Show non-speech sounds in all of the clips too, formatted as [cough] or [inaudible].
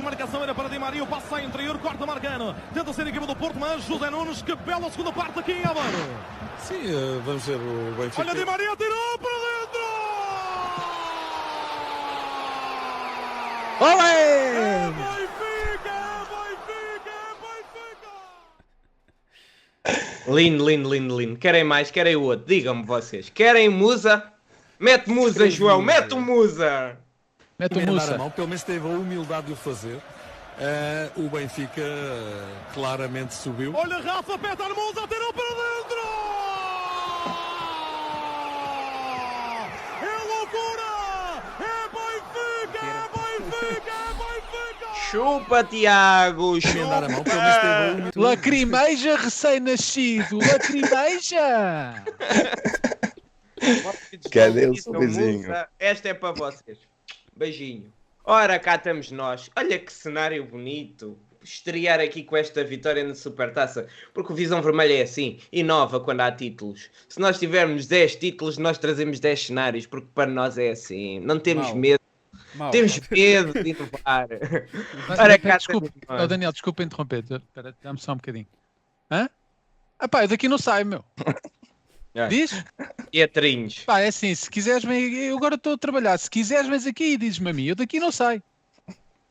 desmarcação era para Di Maria, o passo sai interior, corta Marcano. Tenta ser a equipa do Porto, mas José Nunes, que bela segunda parte aqui em Aveiro. Sim, uh, vamos ver o Benfica. Olha Di Maria, tirou para dentro! Olé! Benfica, Benfica, Benfica! Lindo, lindo, lindo, lindo. Querem mais, querem outro. Digam-me vocês. Querem musa? Mete musa, João, mete o musa! Mete o a Musa. mão, pelo menos teve a humildade de o fazer. Uh, o Benfica uh, claramente subiu. Olha Rafa, Petar Musa, tirou para dentro! É loucura! É Benfica, é Benfica, é Benfica! Chupa, Tiago, mão, chupa! humildade. Lacrimeja recém-nascido! Lacrimeja! Cadê o sorrisinho? musa. Esta é para vocês. Beijinho. Ora, cá estamos nós. Olha que cenário bonito. Estrear aqui com esta vitória na Supertaça. Porque o Visão Vermelha é assim. Inova quando há títulos. Se nós tivermos 10 títulos, nós trazemos 10 cenários. Porque para nós é assim. Não temos Mau. medo. Mal. Temos medo de inovar. Mas, Ora, cá desculpa, oh, Daniel, desculpa interromper. Espera, dá-me só um bocadinho. Hã? Ah pá, eu daqui não saio, meu. [laughs] É. Diz? Teatrinhos. Pá, é assim, se quiseres, vem, eu agora estou a trabalhar. Se quiseres, vens aqui e dizes-me a mim. Eu daqui não saio.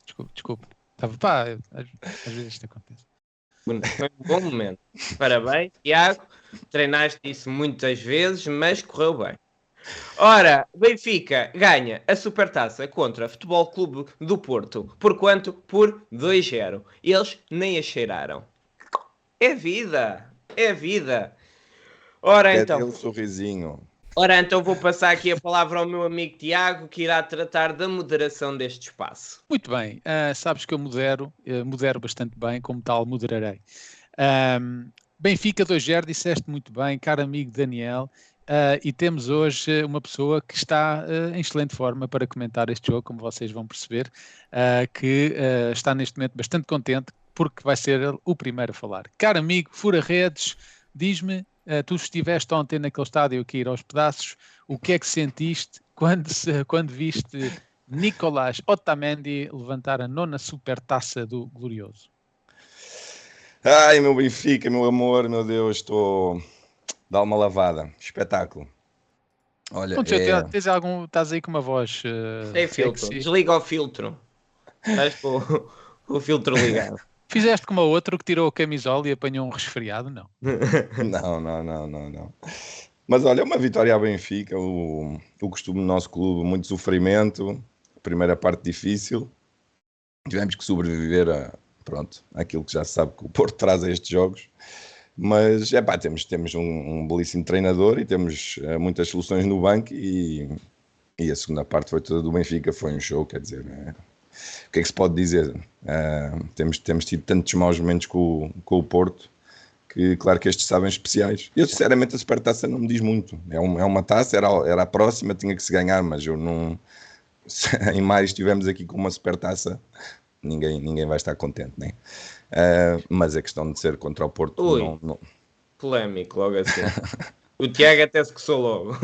Desculpa, desculpa. Tava, pá, às, às vezes isto acontece. Foi um bom momento. Parabéns, Tiago. Treinaste isso muitas vezes, mas correu bem. Ora, Benfica ganha a Supertaça contra o Futebol Clube do Porto. Por quanto? Por 2-0. Eles nem a cheiraram. É vida. É vida. Ora então, o sorrisinho? ora então vou passar aqui a palavra ao meu amigo Tiago, que irá tratar da moderação deste espaço. Muito bem, ah, sabes que eu modero, eh, modero bastante bem, como tal, moderarei. Ahm, Benfica 2-0, disseste muito bem, caro amigo Daniel, ah, e temos hoje uma pessoa que está eh, em excelente forma para comentar este jogo, como vocês vão perceber, ah, que está neste momento bastante contente porque vai ser ele o primeiro a falar. Caro amigo, Fura Redes, diz-me, tu estiveste ontem naquele estádio aqui ir aos pedaços, o que é que sentiste quando, se- quando viste Nicolás Otamendi levantar a nona supertaça do Glorioso. Ai, meu Benfica, meu amor, meu Deus, estou. Dá uma lavada. Espetáculo. Olha, Bom, é... tens algum, estás aí com uma voz uh, Tem filtro. sexy. Desliga o filtro. Estás com o- com o filtro ligado. Fizeste como a outro que tirou a camisola e apanhou um resfriado? Não. [laughs] Não, não, não, não, não. Mas olha, é uma vitória à Benfica, o, o costume do nosso clube, muito sofrimento, primeira parte difícil. Tivemos que sobreviver a, pronto, aquilo que já se sabe que o Porto [laughs] traz a estes jogos. Mas é pá, temos, temos um, um belíssimo treinador e temos eh, muitas soluções no banco e, e a segunda parte foi toda do Benfica, foi um show, quer dizer, eh, o que é que se pode dizer? Eh, temos, temos tido tantos maus momentos com, o- com o Porto que claro que estes sabem especiais. Eu sinceramente a supertaça não me diz muito. É, um- é uma taça, era, era a próxima, tinha que se ganhar, mas eu não. se [laughs] em maio estivemos aqui com uma supertaça, ninguém, ninguém vai estar contente, né? Ah, mas a questão de ser contra o Porto Ui. não, não- Polémico, logo assim. [laughs] O Tiago até se coçou logo.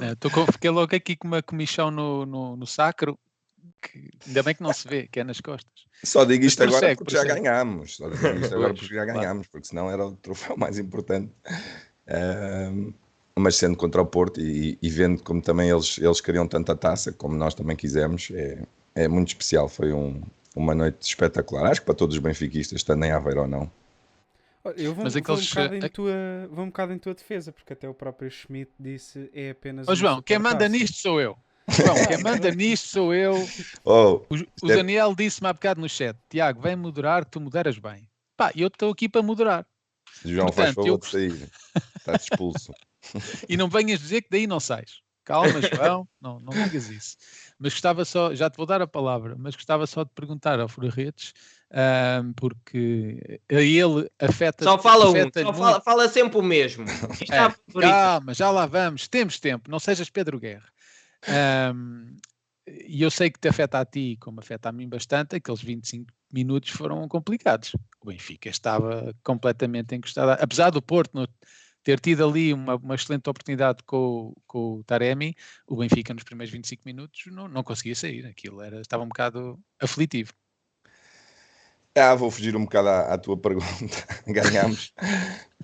Eh, tô com- fiquei logo aqui com uma comichão no, no, no sacro, que ainda bem que não se vê, que é nas costas. Só digo isto Mas agora porque já ganhámos. Só digo isto agora porque já ganhámos, porque senão era o troféu mais importante. Mas sendo contra o Porto e, e vendo como também eles, eles queriam tanta taça, como nós também quisemos, é, é muito especial. Foi um- uma noite espetacular. Acho que para todos os benfiquistas, estando em Aveiro ou não. Olha, Eu vou, Mas vou aqueles, um bocado em tua, vou um bocado em tua defesa, porque até o próprio Schmidt disse é apenas. Uma João, quem manda nisto sou eu. João, quem manda nisto sou eu. Oh, O, o é- Daniel disse-me há bocado no chat: Tiago, vem moderar, tu moderas bem. Pá, eu estou aqui para moderar. João, faz Portanto, eu- favor de sair. Estás expulso. [laughs] E não venhas dizer que daí não sais. Calma, João, não, não digas isso. Mas gostava só, já te vou dar a palavra, mas gostava só de perguntar ao Fura Redes, ahm, porque a ele afeta. Só fala um, afeta só fala, fala sempre o mesmo. É. Calma, já lá vamos, temos tempo, não sejas Pedro Guerra. Ahm, e eu sei que te afeta a ti, como afeta a mim bastante, aqueles 25 minutos foram complicados. O Benfica estava completamente encostado, apesar do Porto no- ter tido ali uma, uma excelente oportunidade com, com o Taremi, o Benfica nos primeiros 25 minutos não, não conseguia sair, aquilo era, estava um bocado aflitivo. Ah, vou fugir um bocado à, à tua pergunta. [laughs] Ganhamos,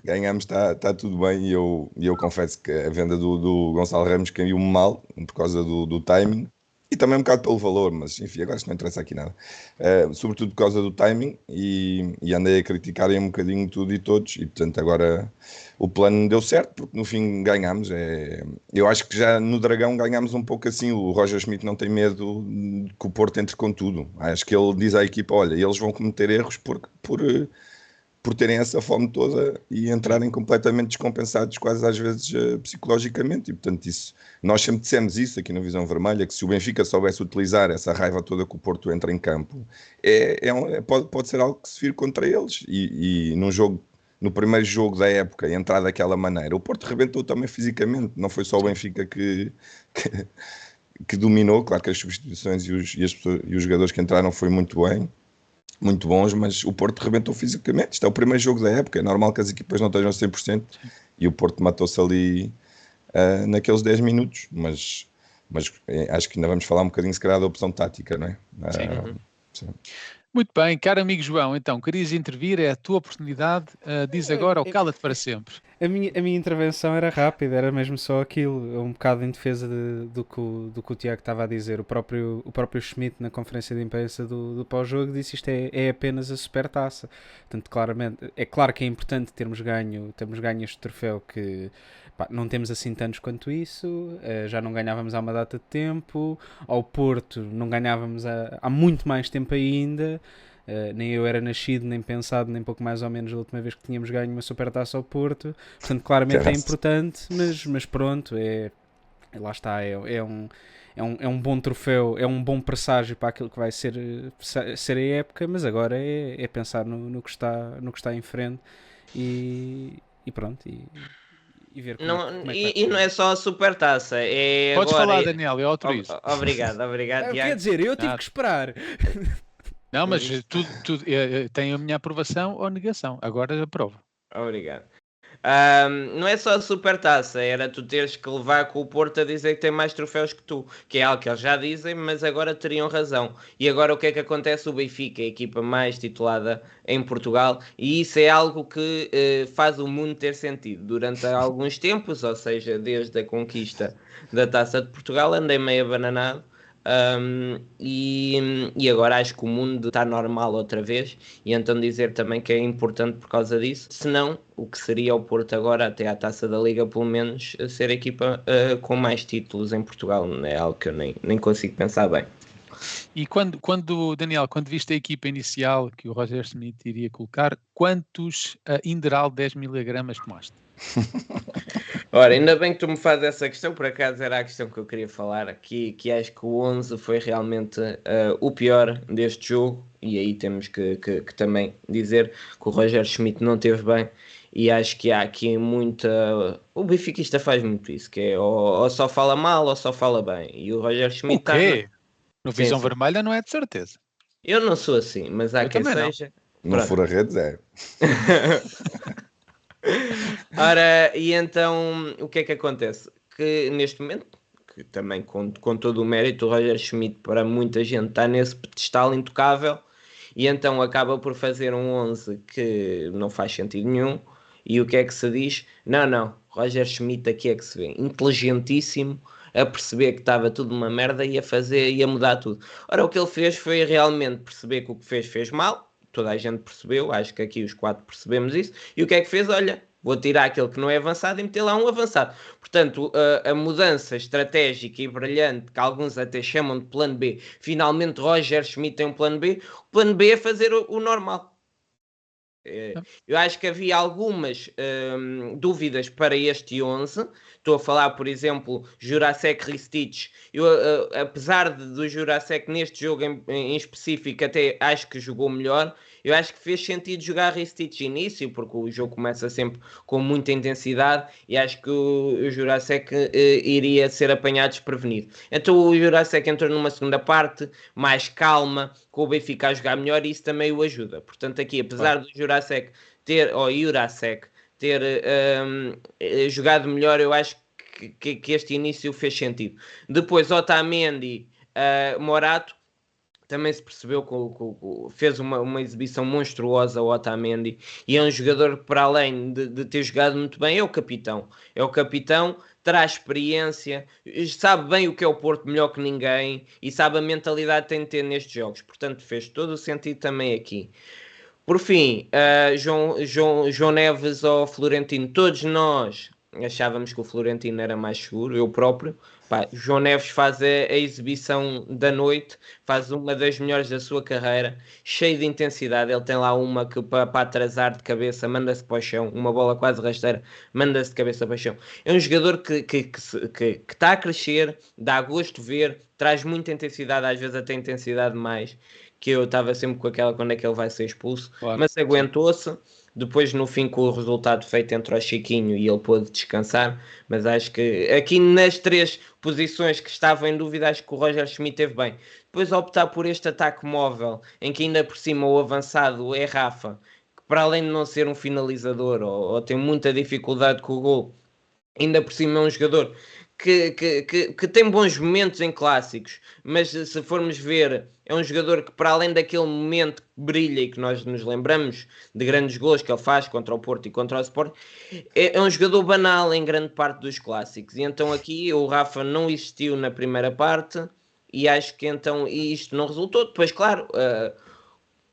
ganhamos, está tá tudo bem. E eu, eu confesso que a venda do, do Gonçalo Ramos caiu-me mal por causa do, do timing e também um bocado pelo valor, mas enfim, agora isto não interessa aqui nada. Uh, sobretudo por causa do timing e, e andei a criticarem um bocadinho tudo e todos, e portanto agora o plano deu certo, porque no fim ganhámos. É... Eu acho que já no Dragão ganhámos um pouco assim. O Roger Schmidt não tem medo que o Porto entre com tudo. Acho que ele diz à equipa: olha, eles vão cometer erros por, por, por terem essa fome toda e entrarem completamente descompensados, quase às vezes uh, psicologicamente. E portanto, isso nós sempre dissemos isso aqui na Visão Vermelha: que se o Benfica soubesse utilizar essa raiva toda que o Porto entra em campo, é, é, é pode, pode ser algo que se vire contra eles. E, e num jogo, no primeiro jogo da época, entrar daquela maneira, o Porto rebentou também fisicamente, não foi só o Benfica que, que, que dominou. Claro que as substituições e os, e, as, e os jogadores que entraram foi muito bem muito bons, mas o Porto rebentou fisicamente. Isto é o primeiro jogo da época, é normal que as equipas não estejam 100% e o Porto matou-se ali uh, naqueles 10 minutos, mas, mas é, acho que ainda vamos falar um bocadinho se calhar da opção tática, não é? Uh, sim. Muito bem, caro amigo João, então, querias intervir, é a tua oportunidade, uh, diz agora ou cala-te para sempre. A minha, a minha intervenção era rápida, era mesmo só aquilo, um bocado em defesa de, do, que, do que o Tiago estava a dizer. O próprio, o próprio Schmidt, na conferência de imprensa do, do pós-jogo, disse isto é, é apenas a supertaça. Portanto, claramente, é claro que é importante termos ganho, termos ganho este troféu que Pá, não temos assim tantos quanto isso, uh, já não ganhávamos há uma data de tempo, ao Porto não ganhávamos há, há muito mais tempo ainda, uh, nem eu era nascido, nem pensado, nem pouco mais ou menos a última vez que tínhamos ganho uma supertaça ao Porto, portanto claramente é importante, mas, mas pronto, é, lá está, é, é um... É um, é um bom troféu, é um bom presságio para aquilo que vai ser, ser a época, mas agora é, é pensar no, no, que está, no que está em frente e, e pronto. E, e ver como, não, é, como é e, e, não é só a super taça. É Podes agora, falar, é... Daniel, eu autorizo. Obrigado, obrigado. É, quer dizer, eu tive ah. que esperar. Não, mas tudo, tudo, tem a minha aprovação ou negação. Agora aprovo. Obrigado. Um, não é só a super taça, era tu teres que levar com o Porto a dizer que tem mais troféus que tu, que é algo que eles já dizem, mas agora teriam razão. E agora o que é que acontece? O Benfica, a equipa mais titulada em Portugal, e isso é algo que uh, faz o mundo ter sentido. Durante [laughs] alguns tempos, ou seja, desde a conquista da taça de Portugal, andei meio abananado um, e, e, agora acho que o mundo está normal outra vez, e então dizer também que é importante por causa disso, senão o que seria o Porto agora, até à taça da Liga, pelo menos ser a equipa uh, com mais títulos em Portugal, é algo que eu nem, nem consigo pensar bem. E quando, quando, Daniel, quando viste a equipa inicial que o Roger Smith iria colocar, quantos uh, Inderal 10 miligramas tomaste? [laughs] Ora, ainda bem que tu me fazes essa questão, por acaso era a questão que eu queria falar aqui, que acho que o 11 foi realmente uh, o pior deste jogo, e aí temos que, que, que, também dizer que o Roger Schmidt não teve bem, e acho que há aqui muita... O Benfiquista faz muito isso, que é ou, ou só fala mal ou só fala bem, e o Roger Schmidt... O quê? Tá... No Visão sim, Vermelha não é de certeza. Eu não sou assim, mas há eu quem seja... Não. No Fura Redes é. [laughs] Ora, e então o que é que acontece? Que neste momento, que também com, com todo o mérito, o Roger Schmidt para muita gente está nesse pedestal intocável e então acaba por fazer um 11 que não faz sentido nenhum. E o que é que se diz? Não, não, Roger Schmidt aqui é que se vê, inteligentíssimo, a perceber que estava tudo uma merda e a fazer e a mudar tudo. Ora, o que ele fez foi realmente perceber que o que fez fez mal, toda a gente percebeu, acho que aqui os quatro percebemos isso. E o que é que fez? Olha, vou tirar aquele que não é avançado e meter lá um avançado. Portanto, a, a, mudança estratégica e brilhante, que alguns até chamam de plano B, finalmente Roger Schmidt tem um plano B, o plano B é fazer o, o normal. É, eu acho que havia algumas hum, dúvidas para este 11. Estou a falar, por exemplo, Jurasek Ristich. Eu, uh, apesar de, do Jurasek neste jogo em, em específico, até acho que jogou melhor. Eu acho que fez sentido jogar Ristich início, porque o jogo começa sempre com muita intensidade e acho que o, o Jurasek uh, iria ser apanhado desprevenido. Então o Jurasek entrou numa segunda parte, mais calma, com o Benfica a jogar melhor e isso também o ajuda. Portanto, aqui, apesar do Jurasek ter, ou Jurasek, ter um, eh, jogado melhor, eu acho que, que, este início fez sentido. Depois, Otamendi, uh, Morato, também se percebeu que, fez uma, uma exibição monstruosa o Otamendi e é um jogador que para além de, de ter jogado muito bem é o capitão. É o capitão, traz experiência sabe bem o que é o Porto melhor que ninguém e sabe a mentalidade que tem de ter nestes jogos, portanto fez todo o sentido também aqui por fim, ah, João, João, João Neves ou Florentino, todos nós achávamos que o Florentino era mais seguro, eu próprio. Pá, João Neves faz a, a exibição da noite, faz uma das melhores da sua carreira, cheio de intensidade. Ele tem lá uma que para, atrasar de cabeça, manda-se para o chão, uma bola quase rasteira, manda-se de cabeça para o chão. É um jogador que, que, que, se- que- que está a crescer, dá gosto ver, traz muita intensidade, às vezes até intensidade mais. Que eu estava sempre com aquela quando é que ele vai ser expulso, Claro. mas aguentou-se. Depois, no fim, com o resultado feito entre o Chiquinho e ele pôde descansar. Mas acho que aqui nas três posições que estavam em dúvida, acho que o Roger Schmidt teve bem. Depois, optar por este ataque móvel, em que ainda por cima o avançado é Rafa, que para além de não ser um finalizador ou, ou tem muita dificuldade com o gol, ainda por cima é um jogador que, que, que, que tem bons momentos em clássicos, mas se formos ver, é um jogador que, para além daquele momento que brilha e que nós nos lembramos de grandes gols que ele faz contra o Porto e contra o Sport, é, é um jogador banal em grande parte dos clássicos. E então aqui o Rafa não existiu na primeira parte e acho que então isto não resultou. Depois, claro. ah,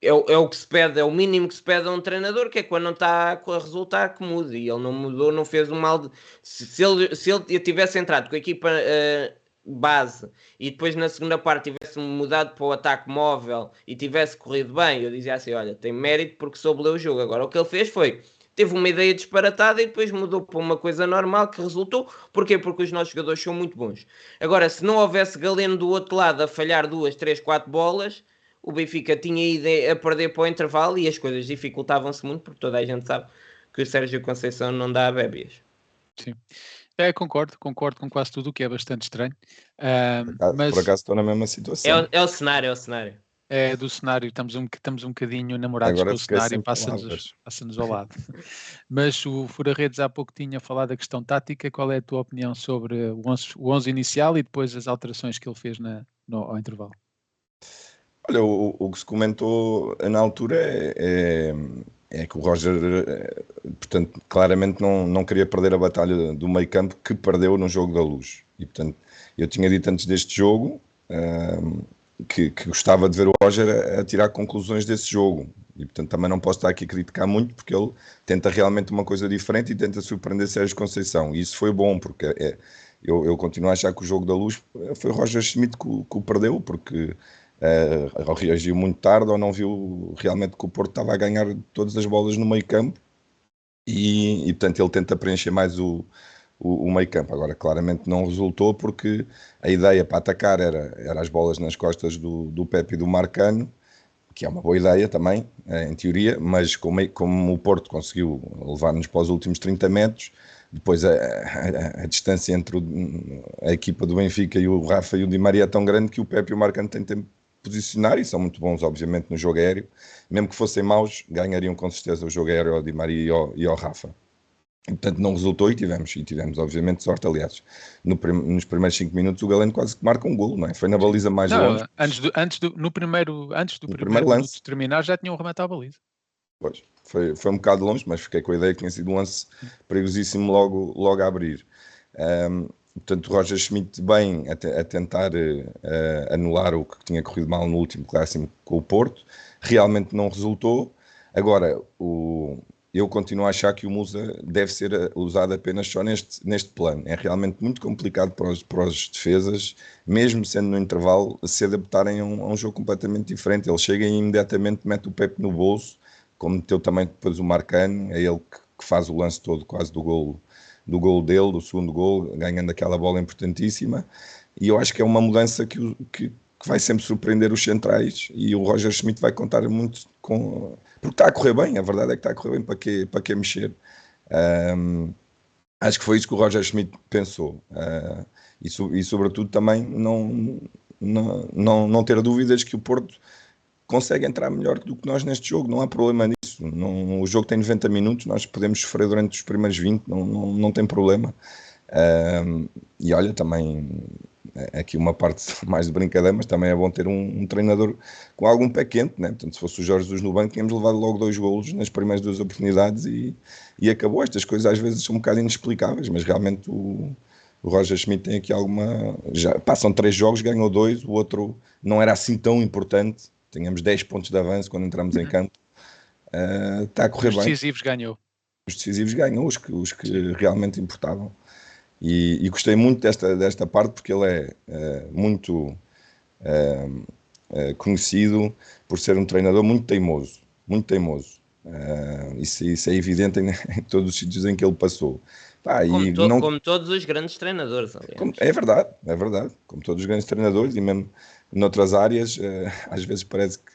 é, o- é o que se pede, é o mínimo que se pede a um treinador, que é quando não está a resultar que mude. E ele não mudou, não fez um mal. De... Se, se ele, se ele tivesse entrado com a equipa eh, base e depois na segunda parte tivesse mudado para o ataque móvel e tivesse corrido bem, eu dizia assim: olha, tem mérito porque soube ler o jogo. Agora o que ele fez foi. Teve uma ideia disparatada e depois mudou para uma coisa normal que resultou. Porquê? Porque os nossos jogadores são muito bons. Agora, se não houvesse Galeno do outro lado a falhar duas, três, quatro bolas, o Benfica tinha ido a perder para o intervalo e as coisas dificultavam-se muito, porque toda a gente sabe que o Sérgio Conceição não dá a bébias. É, concordo, concordo com quase tudo o que é bastante estranho. Ah, Ah, mas Por acaso estou na mesma É, situação. o- é o cenário, é o cenário. é do cenário, estamos um, estamos um bocadinho namorados Agora com o cenário, passa-nos passa-nos ao lado. [laughs] Mas o Fura Redes há pouco tinha falado da questão tática. Qual é a tua opinião sobre o 11, o 11 inicial e depois as alterações que ele fez na, no, ao intervalo? Olha, o, o que se comentou na altura é, é, é que o Roger, eh, portanto, claramente não, não queria perder a batalha do meio campo que perdeu no jogo da luz. E, portanto, eu tinha dito antes deste jogo ahm, que, que gostava de ver o Roger a, a tirar conclusões desse jogo. E, portanto, também não posso estar aqui a criticar muito porque ele tenta realmente uma coisa diferente e tenta surpreender Sérgio Conceição. E isso foi bom, porque é, eu, eu continuo a achar que o jogo da luz foi o Roger Schmidt que, que o perdeu, porque ou reagiu muito tarde ou não viu realmente que o Porto estava a ganhar todas as bolas no meio campo e, e portanto ele tenta preencher mais o, o, o meio campo. Agora, claramente não resultou porque a ideia para atacar era, era as bolas nas costas do, do Pepe e do Marcano, que é uma boa ideia também, eh, em teoria, mas como, como o Porto conseguiu levar-nos para os últimos 30 metros, depois a, a- a distância entre o- a equipa do Benfica e o Rafa e o Di Maria é tão grande que o Pepe e o Marcano têm tempo posicionar e são muito bons, obviamente, no jogo aéreo. Mesmo que fossem maus, ganhariam com certeza o jogo aéreo ao Di Maria e ao, e ao Rafa. E, portanto, não resultou e tivemos, e tivemos, obviamente, sorte. Aliás, no prim- nos primeiros 5 minutos, o Galeno quase que marca um golo, não é? Foi na baliza mais Não, longe. antes do, antes do, no primeiro, antes do No primeiro, primeiro lance. terminar já tinham rematado a baliza. Pois, foi, foi um bocado longe, mas fiquei com a ideia que tinha sido um lance perigosíssimo logo, logo a abrir. Ahm, portanto, Roger Schmidt bem a, a tentar eh, anular o que tinha corrido mal no último clássico com o Porto, realmente não resultou. Agora, o, eu continuo a achar que o Musa deve ser eh, usado apenas só neste, neste plano. É realmente muito complicado para os, para os defesas, mesmo sendo no intervalo, se adaptarem a um, a um jogo completamente diferente. Ele chega e imediatamente mete o Pepe no bolso, como meteu também depois o Marcano, é ele que, que faz o lance todo quase do golo, do golo dele, do segundo golo, ganhando aquela bola importantíssima. E eu acho que é uma mudança que, que, que vai sempre surpreender os centrais e o Roger Schmidt vai contar muito com. Porque está a correr bem, a verdade é que está a correr bem para que, para que mexer. Ahm, acho que foi isso que o Roger Schmidt pensou. Ah, e, e, sobretudo, também não, não, não, não ter dúvidas que o Porto consegue entrar melhor do que nós neste jogo, não há problema nisso. Não, o jogo tem 90 minutos, nós podemos sofrer durante os primeiros 20, não, não, não tem problema. Ahm, e olha, também é aqui uma parte [laughs] mais de brincadeira, mas também é bom ter um, um, treinador com algum pé quente, né? Portanto, se fosse o Jorge Jesus no banco, tínhamos levado logo dois golos nas primeiras duas oportunidades e, e acabou. Estas coisas às vezes são um bocado inexplicáveis, mas realmente o, o Roger Schmidt tem aqui alguma. Já passam três jogos, ganhou dois, o outro não era assim tão importante. Tínhamos 10 pontos de avanço quando entramos em uhum. campo. Uh, está a correr os bem. Os decisivos ganhou. Os decisivos ganhou, os que, os que realmente importavam. E, e, gostei muito desta, desta parte porque ele é uh, muito uh, conhecido por ser um treinador muito teimoso. Muito teimoso. Isso, isso, é evidente em, [laughs] em todos os sítios em que ele passou. Pá, como, to não... como, todos os grandes treinadores, como, é verdade, é verdade. Como todos os grandes treinadores e mesmo noutras áreas, uh, às vezes parece que,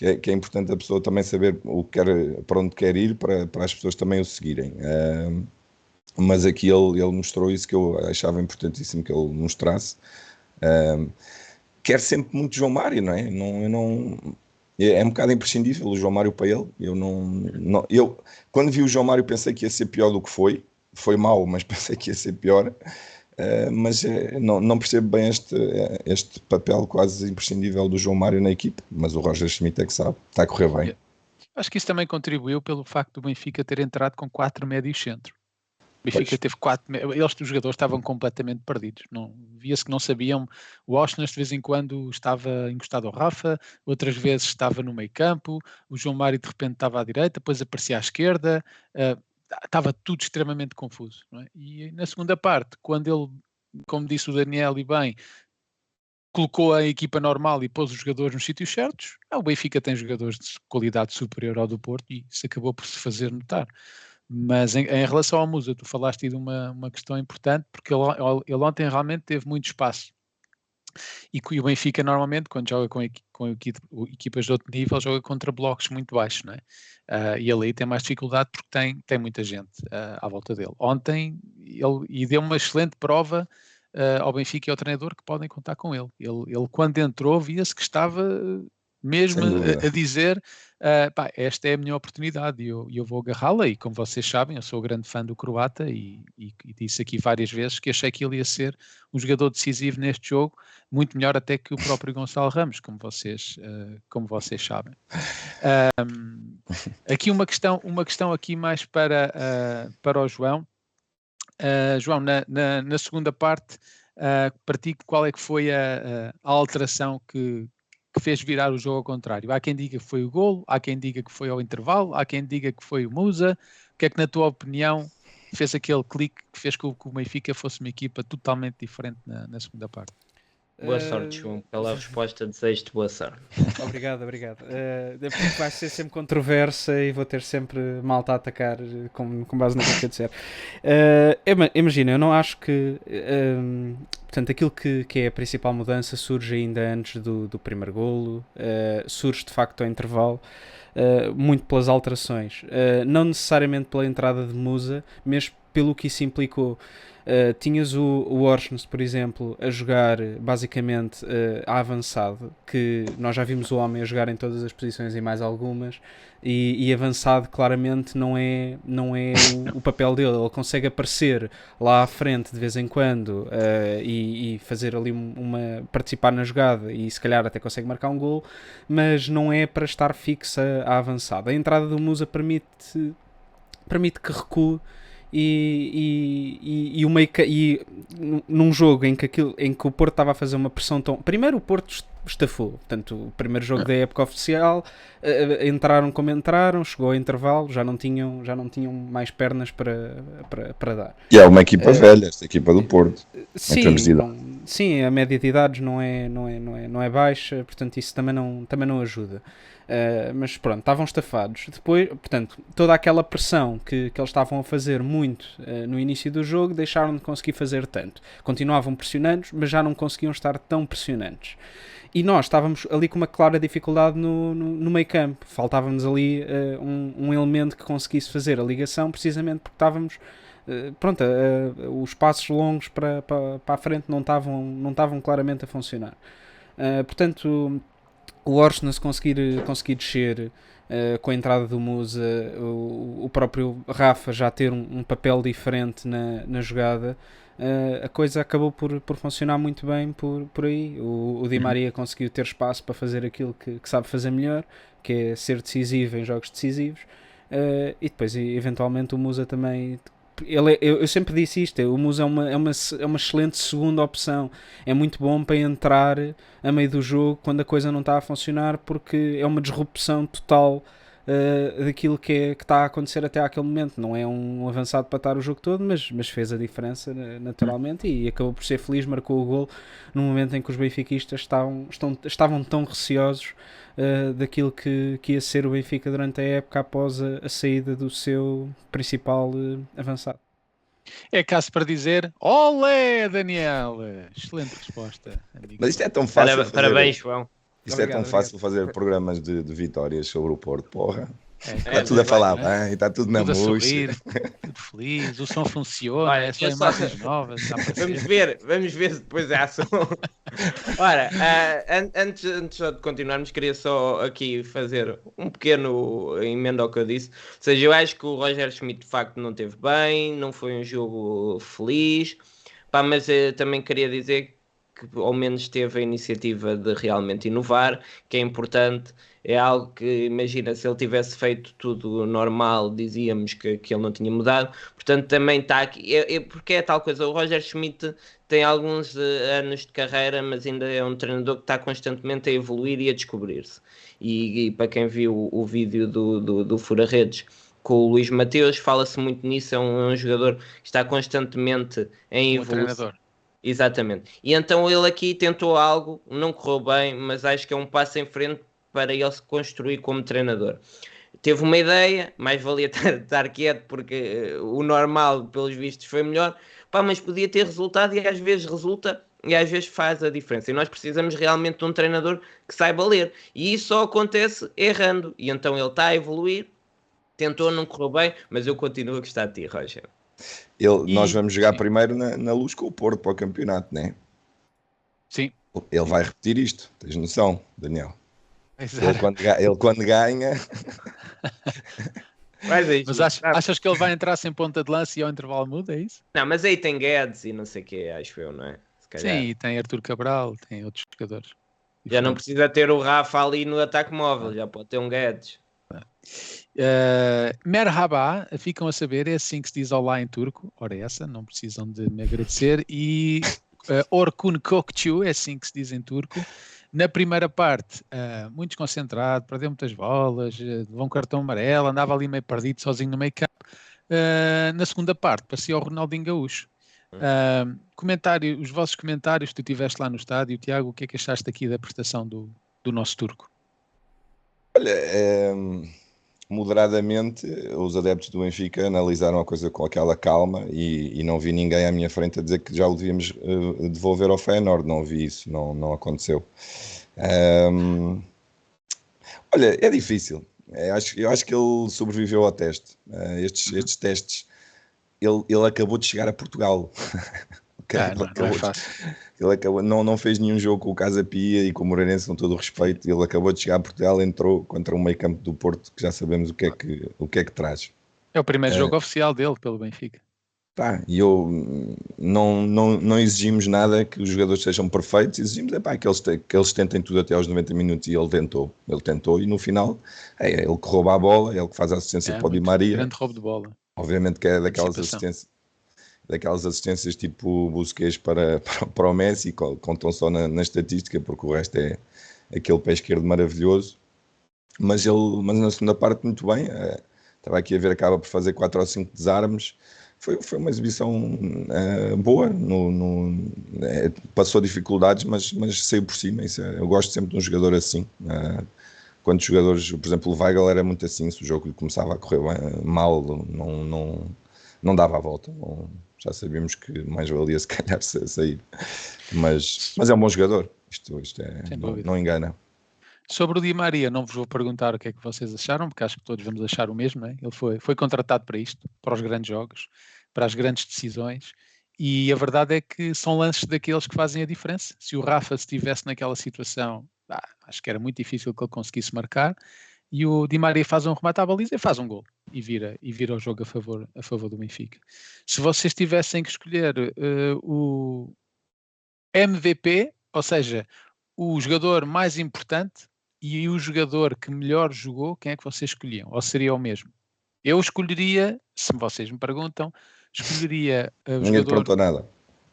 que, é, que, é, importante a pessoa também saber o que quer, para onde quer ir para, para as pessoas também o seguirem. Uh, mas aqui ele, ele mostrou isso que eu achava importantíssimo que ele mostrasse. Uh, quer sempre muito João Mário, não é? Não, eu não, é, é um bocado imprescindível o João Mário para ele. Eu não, não, eu quando vi o João Mário pensei que ia ser pior do que foi foi mau, mas [laughs] pensei que ia ser pior. Uh, mas uh, não, não, percebo bem este, uh, este papel quase imprescindível do João Mário na equipe, mas o Roger Schmidt é que sabe, está a correr bem. Acho que isso também contribuiu pelo facto do Benfica ter entrado com quatro médios centro. O Benfica pois. teve quatro, eles os jogadores estavam completamente perdidos. Não via-se que não sabiam. O Osnas de vez em quando estava encostado ao Rafa, outras vezes estava no meio campo. O João Mário de repente estava à direita, depois aparecia à esquerda. Uh, estava tudo extremamente confuso. É? E na segunda parte, quando ele, como disse o Daniel e bem, colocou a equipa normal e pôs os jogadores nos sítios certos, ah, o Benfica tem jogadores de qualidade superior ao do Porto e isso acabou por se fazer notar. Mas em, em relação ao Musa, tu falaste de uma, uma questão importante, porque ele, ele ontem realmente teve muito espaço e, o Benfica normalmente, quando joga com, com equipas de outro nível, joga contra blocos muito baixos, não é? Uh, e ali tem mais dificuldade porque tem, tem muita gente uh, à volta dele. Ontem ele e deu uma excelente prova uh, ao Benfica e ao treinador que podem contar com ele. Ele, ele quando entrou, via-se que estava mesmo a, a, dizer uh, pá, esta é a minha oportunidade e eu, eu vou agarrá-la. E como vocês sabem eu sou grande fã do croata e, e, e, disse aqui várias vezes que achei que ele ia ser um jogador decisivo neste jogo muito melhor até que o próprio Gonçalo Ramos como vocês, uh, como vocês sabem. Um, aqui uma questão uma questão aqui mais para, uh, para o João. João, na, na, na, segunda parte Uh, para ti, qual é que foi a, a, alteração que, que fez virar o jogo ao contrário. Há quem diga que foi o golo, há quem diga que foi ao intervalo, há quem diga que foi o Musa. O que é que, na tua opinião, fez aquele clique que fez com que o Benfica fosse uma equipa totalmente diferente na, na segunda parte? Boa sorte, João. Pela resposta, desejo-te boa sorte. [laughs] Obrigado, obrigado. Uh, vai ser sempre controversa e vou ter sempre malta a atacar com, com base no que eu disser. Uh, imagina, eu não acho que. Uh, portanto, aquilo que, que é a principal mudança surge ainda antes do, do primeiro golo, uh, surge de facto ao intervalo. Uh, muito pelas alterações, uh, não necessariamente pela entrada de Musa, mas pelo que isso implicou. Uh, tinhas o, o Orsnes, por exemplo, a jogar basicamente uh, a avançado, que nós já vimos o homem a jogar em todas as posições e mais algumas, e, e avançado claramente não é, não é o, o, papel dele. Ele consegue aparecer lá à frente de vez em quando uh, e, e, fazer ali uma. participar na jogada e se calhar até consegue marcar um gol, mas não é para estar fixa a avançado. A entrada do Musa permite, permite que recue e, e, e, uma, e num jogo em que, aquilo, em que o Porto estava a fazer uma pressão tão. Primeiro, o Porto estafou. Portanto, o primeiro jogo da época oficial uh, entraram como entraram, chegou ao intervalo, já não tinham, já não tinham mais pernas para, para, para dar. E é uma equipa uh, velha, esta equipa do Porto. Sim, não, sim, a média de idades não é, não, é, não, é, não é baixa, portanto, isso também não, também não ajuda. Uh, mas pronto, estavam estafados. Depois, portanto, toda aquela pressão que, que eles estavam a fazer muito uh, no início do jogo deixaram de conseguir fazer tanto. Continuavam pressionantes, mas já não conseguiam estar tão pressionantes. E nós estávamos ali com uma clara dificuldade no, no, no meio campo. Faltava-nos ali uh, um, um, elemento que conseguisse fazer a ligação, precisamente porque estávamos. pronto, os passos longos para, para, para a frente não estavam, não estavam claramente a funcionar. portanto, o Orsnes conseguir, conseguir descer uh, com a entrada do Musa, o, o próprio Rafa já ter um, um papel diferente na, na jogada, Uh, a coisa acabou por, por funcionar muito bem por, por aí. O, o Di uhum. Maria conseguiu ter espaço para fazer aquilo que, que sabe fazer melhor, que é ser decisivo em jogos decisivos. Uh, e depois, eventualmente, o Musa também. Ele é, eu, eu, sempre disse isto: o Musa é uma, é, uma, é uma excelente segunda opção. É muito bom para entrar a meio do jogo quando a coisa não está a funcionar, porque é uma disrupção total uh, daquilo que, é, que está a acontecer até àquele momento. Não é um avançado para estar o jogo todo, mas, mas fez a diferença naturalmente e acabou por ser feliz, marcou o gol no momento em que os benfiquistas estavam, estão, estavam tão receosos uh, daquilo que, que ia ser o Benfica durante a época após a, a saída do seu principal uh, avançado. É caso para dizer Olé, Daniel! Excelente resposta. Amigo. Mas isto é tão fácil. Parabéns, João. Isto obrigado, é tão fácil obrigado. fazer programas de, de, vitórias sobre o Porto, porra. É, está é, tudo a falar bem, é? está tudo na música. tudo feliz, o som funciona, Olha, é só imagens só... novas. Vamos ver, vamos ver depois a ação. [laughs] Ora, uh, an antes, antes de continuarmos, queria só aqui fazer um pequeno emenda ao que eu disse. Ou seja, eu acho que o Roger Schmidt de facto não teve bem, não foi um jogo feliz, Pá, mas uh, também queria dizer que ao menos teve a iniciativa de realmente inovar, que é importante. É algo que, imagina, se ele tivesse feito tudo normal, dizíamos que, que ele não tinha mudado. Portanto, também está aqui. É, é, porque é tal coisa. O Roger Schmidt tem alguns uh, anos de carreira, mas ainda é um treinador que está constantemente a evoluir e a descobrir-se. E, e, para quem viu o, o vídeo do, do, do Fura Redes com o Luís Mateus, fala-se muito nisso. É um, é um, jogador que está constantemente em evolução. Exatamente. E então ele aqui tentou algo, não correu bem, mas acho que é um passo em frente para ele se construir como treinador. Teve uma ideia, mais valia [laughs] estar, estar quieto porque uh, o normal, pelos vistos, foi melhor, pá, mas podia ter resultado e às vezes resulta e às vezes faz a diferença. E nós precisamos realmente de um treinador que saiba ler. E isso só acontece errando. E então ele está a evoluir, tentou, não correu bem, mas eu continuo a gostar de ti, Roger. Ele, e, nós vamos jogar sim. primeiro na, na, luz com o Porto para o campeonato, né? Sim. Ele vai repetir isto, tens noção, Daniel? Ele quando, ele quando ganha. [laughs] Mas, é mas achas, achas, que ele vai entrar sem ponta de lança e ao intervalo muda, é isso? Não, mas aí tem Guedes e não sei o que, acho eu, não é? Sim, e tem Artur Cabral, tem outros jogadores. Já não precisa ter o Rafa ali no ataque móvel, já pode ter um Guedes. Uh, merhaba, ficam a saber, é assim que se diz olá em turco. Ora, essa, não precisam de me agradecer. E uh, Orkun Kokchu, é assim que se diz em turco. Na primeira parte, uh, muito desconcentrado, perdeu muitas bolas, uh, levou um cartão amarelo, andava ali meio perdido, sozinho no meio campo. Uh, na segunda parte, parecia o Ronaldinho Gaúcho. Uh, comentário, os vossos comentários, tu estiveste lá no estádio, Tiago, o que é que achaste aqui da prestação do, do nosso turco? Olha, é, moderadamente, os adeptos do Benfica analisaram a coisa com aquela calma e, e, não vi ninguém à minha frente a dizer que já o devíamos uh, devolver ao Feyenoord. Não vi isso, não, não aconteceu. Um, olha, é difícil. É, acho, eu acho que ele sobreviveu ao teste. Uh, estes, uhum. estes testes, ele, ele acabou de chegar a Portugal. [laughs] Ah, não, não é fácil. Ele acabou, não, não fez nenhum jogo com o Casa Pia e com o Moreirense, com todo o respeito. Ele acabou de chegar a Portugal, entrou contra um meio campo do Porto, que já sabemos o que é que, o que, é que traz. É o primeiro é, jogo oficial dele pelo Benfica. Tá, e eu não, não, não exigimos nada que os jogadores sejam perfeitos, exigimos é, pá, que, eles te, que eles tentem tudo até aos 90 minutos e ele tentou. Ele tentou e no final é ele que rouba a bola, é ele que faz a assistência é, para o Di Maria. Grande roubo de bola. Obviamente que é daquelas assistências daquelas assistências tipo Busquets para, [laughs] para, para o Messi, contam só na, na, estatística, porque o resto é aquele pé esquerdo maravilhoso. Mas ele, mas na segunda parte, muito bem. É, estava aqui a ver, acaba por fazer 4 ou 5 desarmes. Foi, foi uma exibição é, boa, no, no é, passou dificuldades, mas, mas saiu por cima. É, eu gosto sempre de um jogador assim. É, quando jogadores, por exemplo, o Weigl era muito assim, se o jogo começava a correr mal, não, não, não dava a volta. Não, já sabíamos que mais valia se calhar sair. Mas, mas é um bom jogador, isto, isto é, não, não, engana. Sobre o Di Maria, não vos vou perguntar o que é que vocês acharam, porque acho que todos vamos achar o mesmo. É? Ele foi, foi contratado para isto, para os grandes jogos, para as grandes decisões, e a verdade é que são lances daqueles que fazem a diferença. Se o Rafa estivesse naquela situação, ah, acho que era muito difícil que ele conseguisse marcar, e o Di Maria faz um remate à baliza e faz um gol. e vira, e vira o jogo a favor, a favor do Benfica. Se vocês tivessem que escolher uh, o MVP, ou seja, o jogador mais importante e o jogador que melhor jogou, quem é que vocês escolhiam? Ou seria o mesmo? Eu escolheria, se vocês me perguntam, escolheria uh, o Ninguém jogador. nada.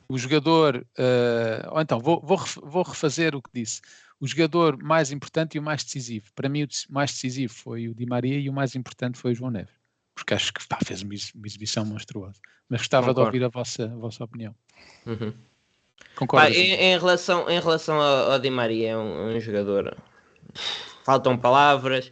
O jogador. Uh, ou então, vou, vou, vou refazer o que disse. O jogador mais importante e o mais decisivo. Para mim, o mais decisivo foi o Di Maria e o mais importante foi o João Neves. Porque acho que pá, fez uma, exibição monstruosa. Mas gostava Concordo. de ouvir a vossa, a vossa opinião. Uhum. Concordo. Em, em, relação, em relação ao, ao Di Maria, é um, um jogador. Faltam palavras.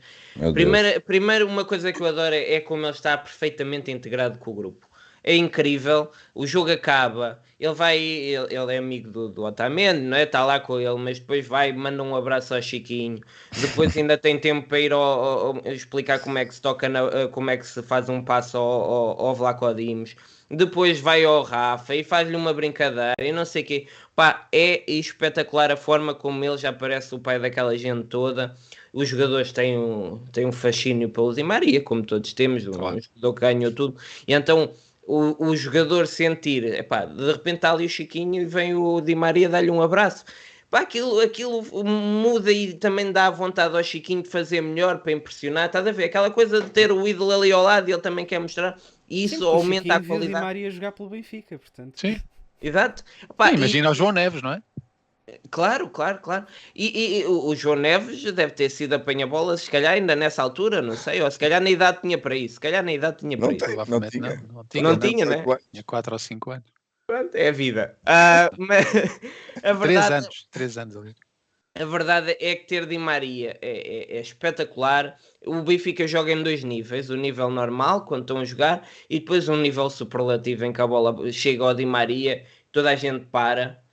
Primeiro, primeiro, uma coisa que eu adoro é, é como ele está perfeitamente integrado com o grupo é incrível. O jogo acaba, ele vai, ele, ele é amigo do, do Otamendi, não é? Está lá com ele, mas depois vai, manda um abraço ao Chiquinho. Depois ainda tem tempo para ir ao, ao, ao, explicar como é que se toca, na, eh, como é que se faz um passo ao, ao, ao Vlaco Dimos. Depois vai ao Rafa e faz-lhe uma brincadeira e não sei o quê. Pá, é espetacular a forma como ele já parece o pai daquela gente toda os jogadores têm um, têm um fascínio pelo Di Maria, como todos temos, um, claro. jogador que ganhou tudo, e então o, o jogador sentir, epá, de repente está ali o Chiquinho e vem o Di Maria dar-lhe um abraço. Pá, aquilo, aquilo muda e também dá vontade ao Chiquinho de fazer melhor para impressionar. Estás a ver? Aquela coisa de ter o ídolo ali ao lado e ele também quer mostrar. E isso Sim, aumenta a qualidade. O Di Maria jogar pelo Benfica, portanto. Sim. Exato. Sim, imagina e... o João Neves, não é? Claro, claro, claro. E, e, o João Neves deve ter sido apanha-bolas, se calhar ainda nessa altura, não sei, ou se calhar na idade tinha para isso, se calhar na idade tinha para não isso. Tem, não, tinha. Não, não, tinha, não, tinha, né? Tinha 4 ou 5 anos. Pronto, é a vida. Uh, [laughs] mas a verdade, 3 anos, 3 anos ali. A verdade é que ter Di Maria é, é, é, espetacular. O Benfica joga em dois níveis: o nível normal, quando estão a jogar, e depois um nível superlativo em que a bola chega ao Di Maria, toda a gente para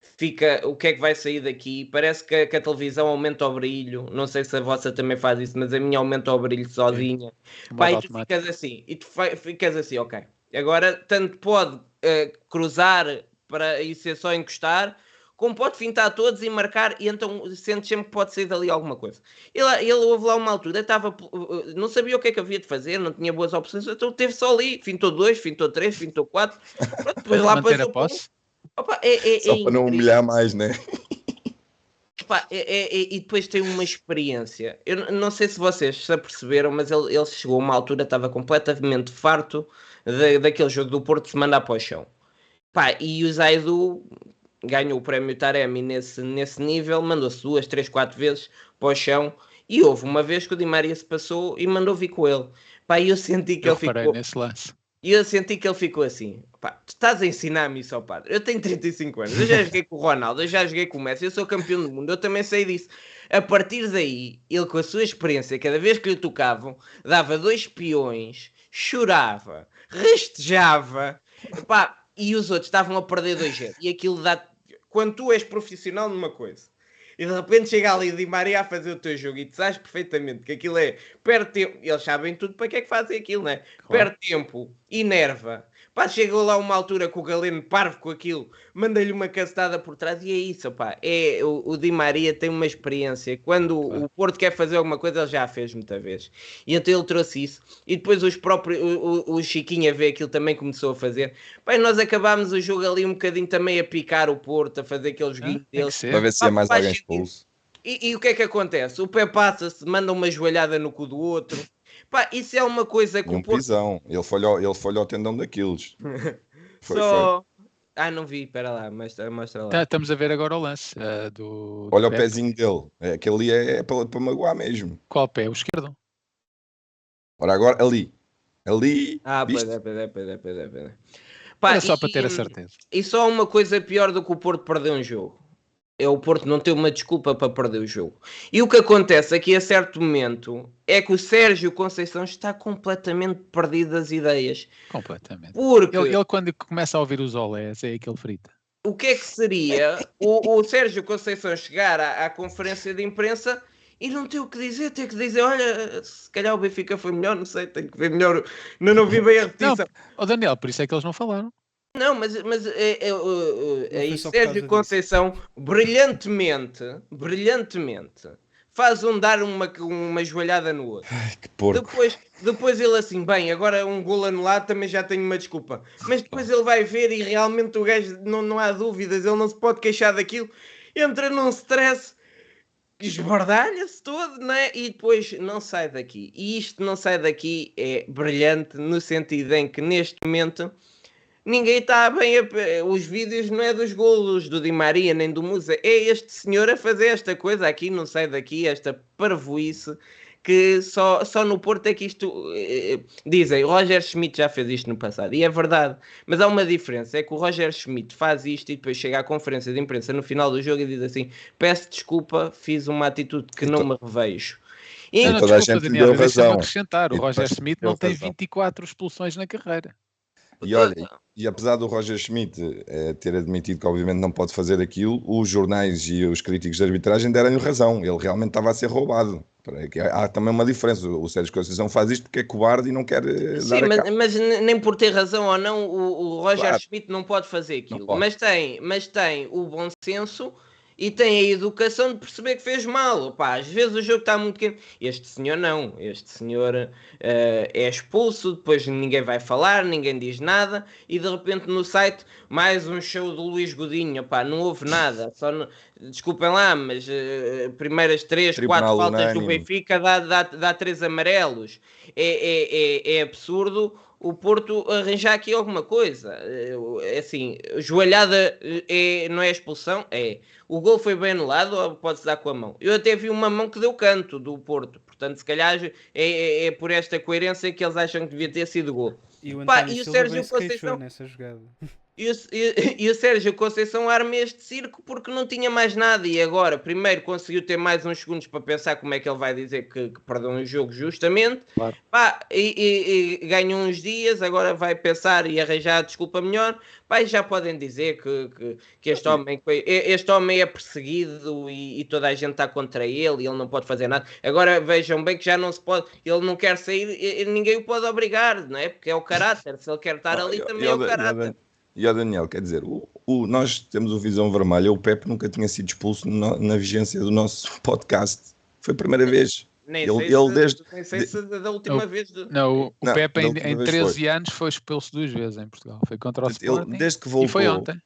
fica o que é que vai sair daqui. Parece que, que, a televisão aumenta o brilho. Não sei se a vossa também faz isso, mas a minha aumenta o brilho sozinha. Pai, e tu ficas assim, e tu ficas assim, ok. Agora, tanto pode uh, cruzar para e ser só encostar, como pode fintar todos e marcar, e então sentes sempre que pode sair dali alguma coisa. Ele, ele houve lá uma altura, estava, eh, não sabia o que é que havia de fazer, não tinha boas opções, então teve só ali, fintou dois, fintou três, fintou quatro, [laughs] depois lá passou. Opa, é, é, Só é para não humilhar mais, né? Opa, é, é, é, e depois tem uma experiência. Eu não sei se vocês se aperceberam, mas ele, ele chegou a uma altura, estava completamente farto de, daquele jogo do Porto se mandar para o chão. Pá, e o Zaidu ganhou o prémio Taremi nesse, nesse nível, mandou-se duas, três, quatro vezes para o chão. E houve uma vez que o Di Maria se passou e mandou vir com ele. Pá, eu senti que eu ele ficou. nesse lance. E eu senti que ele ficou assim: pá, tu estás a ensinar-me isso ao padre. Eu tenho 35 anos, eu já joguei com o Ronaldo, eu já joguei com o Messi, eu sou campeão do mundo, eu também sei disso. A partir daí, ele com a sua experiência, cada vez que lhe tocavam, dava dois peões, chorava, rastejava, pá, e os outros estavam a perder dois jeitos. E aquilo dá. Quando tu és profissional numa coisa e de repente chega ali Di Maria a fazer o teu jogo e tu sabes perfeitamente que aquilo é perde tempo, eles sabem tudo para que é que fazem aquilo, né? Claro. Perde tempo, enerva, Pá, chegou lá uma altura com o Galeno parvo com aquilo, manda-lhe uma castada por trás e é isso, pá. É, o, o Di Maria tem uma experiência. Quando claro. o Porto quer fazer alguma coisa, ele já a fez muita vez. E então ele trouxe isso. E depois os próprios, o, o, o Chiquinho a ver aquilo também começou a fazer. Pá, nós acabámos o jogo ali um bocadinho também a picar o Porto, a fazer aqueles joguinhos ah, deles. Para ver se é mais alguém expulso. E, e, o que é que acontece? O pé passa-se, manda uma joelhada no cu do outro. Pá, isso é uma coisa que um o Porto... pisão. Ele foi ao, ele foi ao tendão daqueles. [laughs] Foi, Só... Foi. Ah, não vi, espera lá, mostra, mostra lá. Tá, estamos a ver agora o lance uh, do, do. Olha o pezinho dele. É, aquele ali é, é para, para magoar mesmo. Qual pé? O esquerdo? Ora, agora ali. Ali. Ah, é, pois é. Pois é. Pá, Era só e, para ter a certeza. E só uma coisa pior do que o Porto perder um jogo é o Porto não ter uma desculpa para perder o jogo. E o que acontece aqui a certo momento é que o Sérgio Conceição está completamente perdido das ideias. Completamente. Porque ele, ele quando começa a ouvir os olés é aquele frita. O que é que seria o, o Sérgio Conceição chegar à, à, conferência de imprensa e não ter o que dizer, ter que dizer, olha, se calhar o Benfica foi melhor, não sei, tenho que ver melhor, não, não vi bem a repetição. Não, oh Daniel, por isso é que eles não falaram. Não, mas, mas é, é, é, é Sérgio Conceição brilhantemente, brilhantemente faz um dar uma, uma joelhada no outro. Ai, que porco. Depois, depois ele assim, bem, agora um gol anulado também já tenho uma desculpa. Mas depois ele vai ver e realmente o gajo, não, não há dúvidas, ele não se pode queixar daquilo. Entra num stress, esbordalha-se todo, né? E depois não sai daqui. E isto não sai daqui é brilhante no sentido em que neste momento ninguém está bem. A... Os vídeos não é dos golos do Di Maria nem do Musa, é este senhor a fazer esta coisa aqui, não sai daqui, esta parvoíce que só, só no Porto é que isto eh, dizem, o Roger Schmidt já fez isto no passado, e é verdade, mas há uma diferença, é que o Roger Schmidt faz isto e depois chega à conferência de imprensa no final do jogo e diz assim, peço desculpa, fiz uma atitude que não me revejo. E, não, não, toda a desculpa, gente Daniel, deu deixa-me razão. acrescentar, o E Roger Schmidt deu não tem razão. 24 expulsões na carreira. E olha, e apesar do Roger Schmidt eh, ter admitido que obviamente não pode fazer aquilo, os jornais e os críticos de arbitragem deram-lhe razão. Ele realmente estava a ser roubado. Há também uma diferença. O Sérgio Conceição faz isto porque é cobarde e não quer eh, Sim, mas, mas nem por ter razão ou não, o, o Roger Claro. Schmidt não pode fazer aquilo. pode. Mas tem, mas tem o bom senso e tem a educação de perceber que fez mal. Opa, às vezes o jogo está muito quente. Este senhor não. Este senhor eh, é expulso, depois ninguém vai falar, ninguém diz nada e de repente no site mais um show do Luís Godinho. Opa, não houve nada. Só no- Desculpem lá, mas eh, primeiras três, Tribunal quatro faltas do unânime. Benfica dá, dá, dá três amarelos. É, é, é, é absurdo o Porto arranjar aqui alguma coisa. É assim, joelhada é, não é expulsão? É. O gol foi bem anulado ou pode-se dar com a mão? Eu até vi uma mão que deu canto do Porto. Portanto, se calhar é, é, é por esta coerência que eles acham que devia ter sido gol. E o Pá, e o Sérgio Conceição? nessa jogada. [laughs] E o, e, [laughs] e o Sérgio Conceição arma este circo porque não tinha mais nada e agora, primeiro, conseguiu ter mais uns segundos para pensar como é que ele vai dizer que, que perdeu um jogo justamente. Claro. Pá, e, e, ganhou uns dias, agora vai pensar e arranjar a desculpa melhor. Pá, já podem dizer que, que, que este, homem, foi- este homem é perseguido e, toda a gente está contra ele e ele não pode fazer nada. Agora vejam bem que já não se pode, ele não quer sair, ninguém o pode obrigar, não é? Porque é o caráter. Se ele quer estar ali, também é o caráter. E ao Daniel, quer dizer, o, o- nós temos o Visão Vermelha, o Pepe nunca tinha sido expulso no- na vigência do nosso [laughs] podcast. Foi a primeira vez. Nem Ele- sei, ele se, desde- nem sei se da última Não. vez. de- Não, o, o Não, Pepe em, em vez 13 anos foi expulso duas vezes em Portugal. Foi contra o Ele, Sporting desde que e voltou, foi ontem.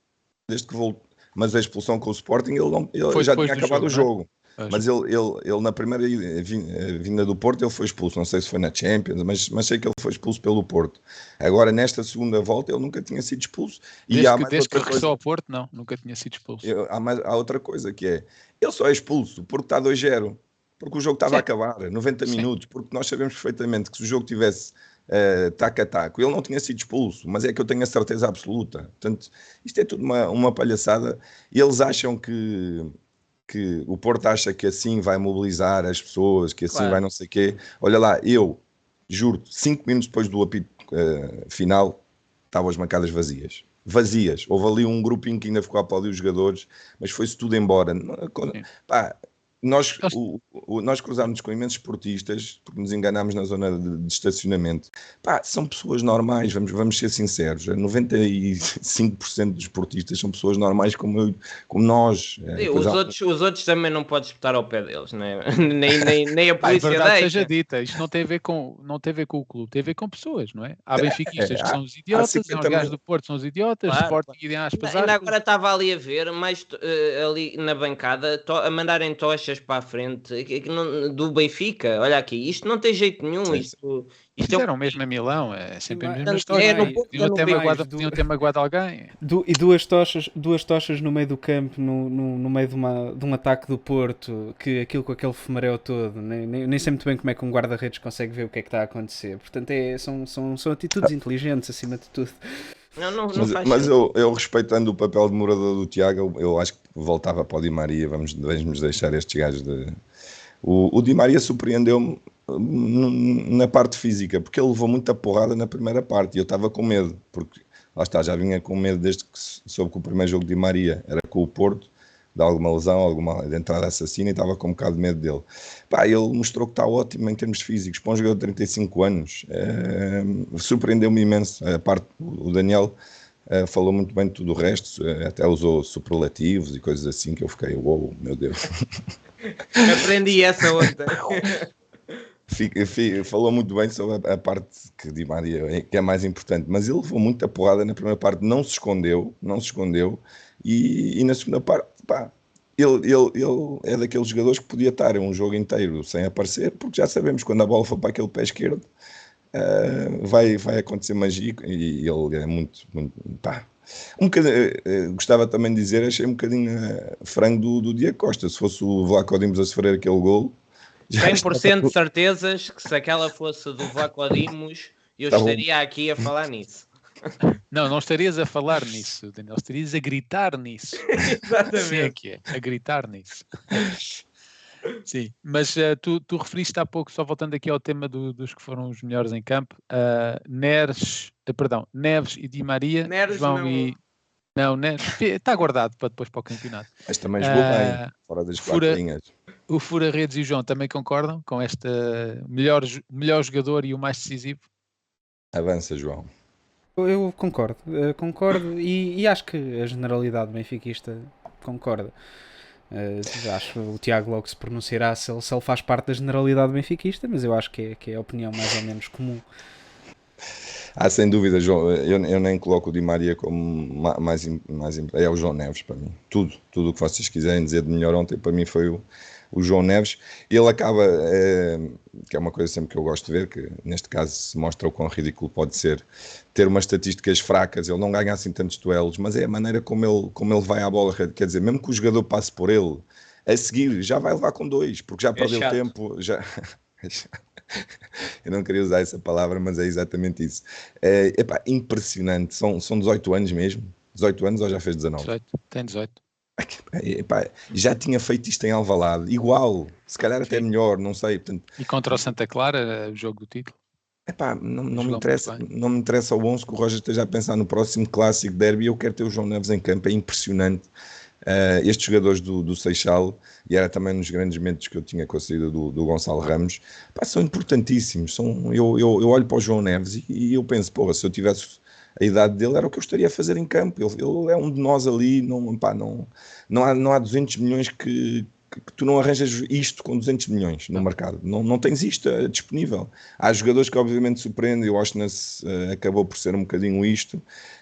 desde que voltou, mas a expulsão com o Sporting ele, não, ele Foi já tinha do acabado jogo, o jogo. Pois. Mas ele, ele, ele na primeira vin- eh, vinda do Porto ele foi expulso, não sei se foi na Champions, mas, mas sei que ele foi expulso pelo Porto. Agora nesta segunda volta ele nunca tinha sido expulso. E Desde há que, mais desde que regressou coisa, ao Porto, não, nunca tinha sido expulso. eu- há, mais- há outra coisa que é, ele só é expulso porque está 2-0, porque o jogo estava Sim. a acabar, 90 Sim. minutos, porque nós sabemos perfeitamente que se o jogo tivesse eh, taco a taco, ele não tinha sido expulso, mas é que eu tenho a certeza absoluta. Portanto, isto é tudo uma, uma palhaçada. E eles acham que, que o Porto acha que assim vai mobilizar as pessoas, que assim Claro. vai não sei o quê. Olha lá, eu juro, cinco minutos depois do apito eh, final, estavam as bancadas vazias. Vazias. Houve ali um grupinho que ainda ficou a aplaudir os jogadores, mas foi-se tudo embora. Pá, nós, o, o- nós cruzámos com imensos esportistas, porque nos enganámos na zona de, de estacionamento. Pá, são pessoas normais, vamos, vamos ser sinceros. 95% dos esportistas são pessoas normais como, eu- como nós. É, Sim, os, há- outros, os outros também não podes espetar ao pé deles, né? [laughs] nem, nem, nem a é polícia verdade deixa. seja dita, isto não tem, a ver com, não tem a ver com o clube, tem a ver com pessoas, não é? Há benfiquistas que há- são os idiotas, há 50 os gajos do Porto são os idiotas, Claro, Sporting e aspas, Ainda agora estava ali a ver, mais eh, ali na bancada, to- a mandarem tochas para a frente que não- do Benfica. Olha aqui, isto não tem jeito nenhum. Sim, Isto, isto é Fizeram mesmo a Milão, é sempre a mesma história. é é? Podiam é ter magoado- do- ter magoado alguém. Du- e duas tochas, duas tochas no meio do campo, no, no, no meio de, uma, de um ataque do Porto, que aquilo com aquele fumarel todo, nem, nem, nem sei muito bem como é que um guarda-redes consegue ver o que é que está a acontecer. Portanto, é, são, são, são atitudes inteligentes acima de tudo. Não, não, não Mas, mas eu, eu respeitando o papel de morador do Tiago, eu, acho que voltava para o Di Maria. Vamos, vamos deixar estes gajos de. O, o Di Maria surpreendeu-me hum, na parte física, porque ele levou muita porrada na primeira parte e eu estava com medo, porque lá está, já vinha com medo desde que soube que o primeiro jogo de Di Maria era com o Porto, de alguma lesão, alguma de entrada assassina e estava com um bocado de medo dele. Pá, ele mostrou que está ótimo em termos físicos, para um jogador de 35 anos, eh, surpreendeu-me imenso. A parte, o Daniel eh, falou muito bem de tudo o resto, eh, até usou superlativos e coisas assim que eu fiquei, uou, meu Deus. [laughs] Aprendi essa ontem. [laughs] Falou muito bem sobre a, parte que Di Maria é, que é mais importante, mas ele levou muita porrada na primeira parte, não se escondeu, não se escondeu, e, e na segunda parte, pá, ele, ele, ele é daqueles jogadores que podia estar um jogo inteiro sem aparecer, porque já sabemos quando a bola for para aquele pé esquerdo, ah, vai, vai acontecer magia e ele é muito, muito pá. Um eh, gostava também de dizer, achei um bocadinho eh, frango do, do Diego Costa. Se fosse o Vlaco Dimos a sofrer aquele golo, já 100% de certezas que se aquela fosse do Vlaco Dimos, eu Tá estaria aqui a falar nisso. Não, não estarias a falar nisso, Daniel, estarias a gritar nisso. [laughs] Assim é que é, a gritar nisso. Sim, mas eh, tu, tu referiste há pouco, só voltando aqui ao tema do- dos que foram os melhores em campo, uh, Neres, eh, perdão, Neves e Di Maria, Neres João não. e... Não, Neres, está guardado para depois para o campeonato. Mas também jogou Ah, bem, fora das fura- quatro linhas. O Fura Redes e o João também concordam com este melhor, melhor jogador e o mais decisivo? Avança, João. Eu- concordo, eh, concordo e, e acho que a generalidade benfiquista concorda. Eh, acho que o Tiago logo se pronunciará se ele, se ele faz parte da generalidade benfiquista, mas eu acho que é, que é a opinião mais ou menos comum. Ah, sem dúvida, João. Eu, eu nem coloco o Di Maria como ma- mais, mais É o João Neves para mim. Tudo, tudo o que vocês quiserem dizer de melhor ontem, para mim foi o, o João Neves. Ele acaba, eh, que é uma coisa sempre que eu gosto de ver, que neste caso se mostra o quão ridículo pode ser ter umas estatísticas fracas. Ele não ganha assim tantos duelos, mas é a maneira como ele, como ele vai à bola. Quer dizer, mesmo que o jogador passe por ele, a seguir já vai levar com dois, porque já perdeu chato. tempo. Já... [laughs] Eu não queria usar essa palavra, mas é exatamente isso. É, epá, impressionante. São, são 18 anos mesmo. 18 anos ou já fez 19? 18, tem 18. Já tinha feito isto em Alvalade, igual, se calhar até Sim. melhor, não sei. Portanto, E contra o Santa Clara, o jogo do título. epá, não, não, me interessa, não me interessa o 11 que o Roger esteja a pensar no próximo clássico derby. Eu quero ter o João Neves em campo, é impressionante. Ah, estes jogadores do, do Seixal, e era também nos grandes momentos que eu tinha com a saída do, do Gonçalo Ramos, pá, são importantíssimos. São, eu, eu, eu olho para o João Neves e, e eu penso, porra, se eu tivesse a idade dele, era o que eu estaria a fazer em campo. Ele, ele é um de nós ali, não, pá, não, não, há, não há 200 milhões que, que, que tu não arranjas isto com 200 milhões no mercado. Não, não tens isto eh, disponível. Há jogadores que obviamente surpreendem, o Oshness uh, acabou por ser um bocadinho isto,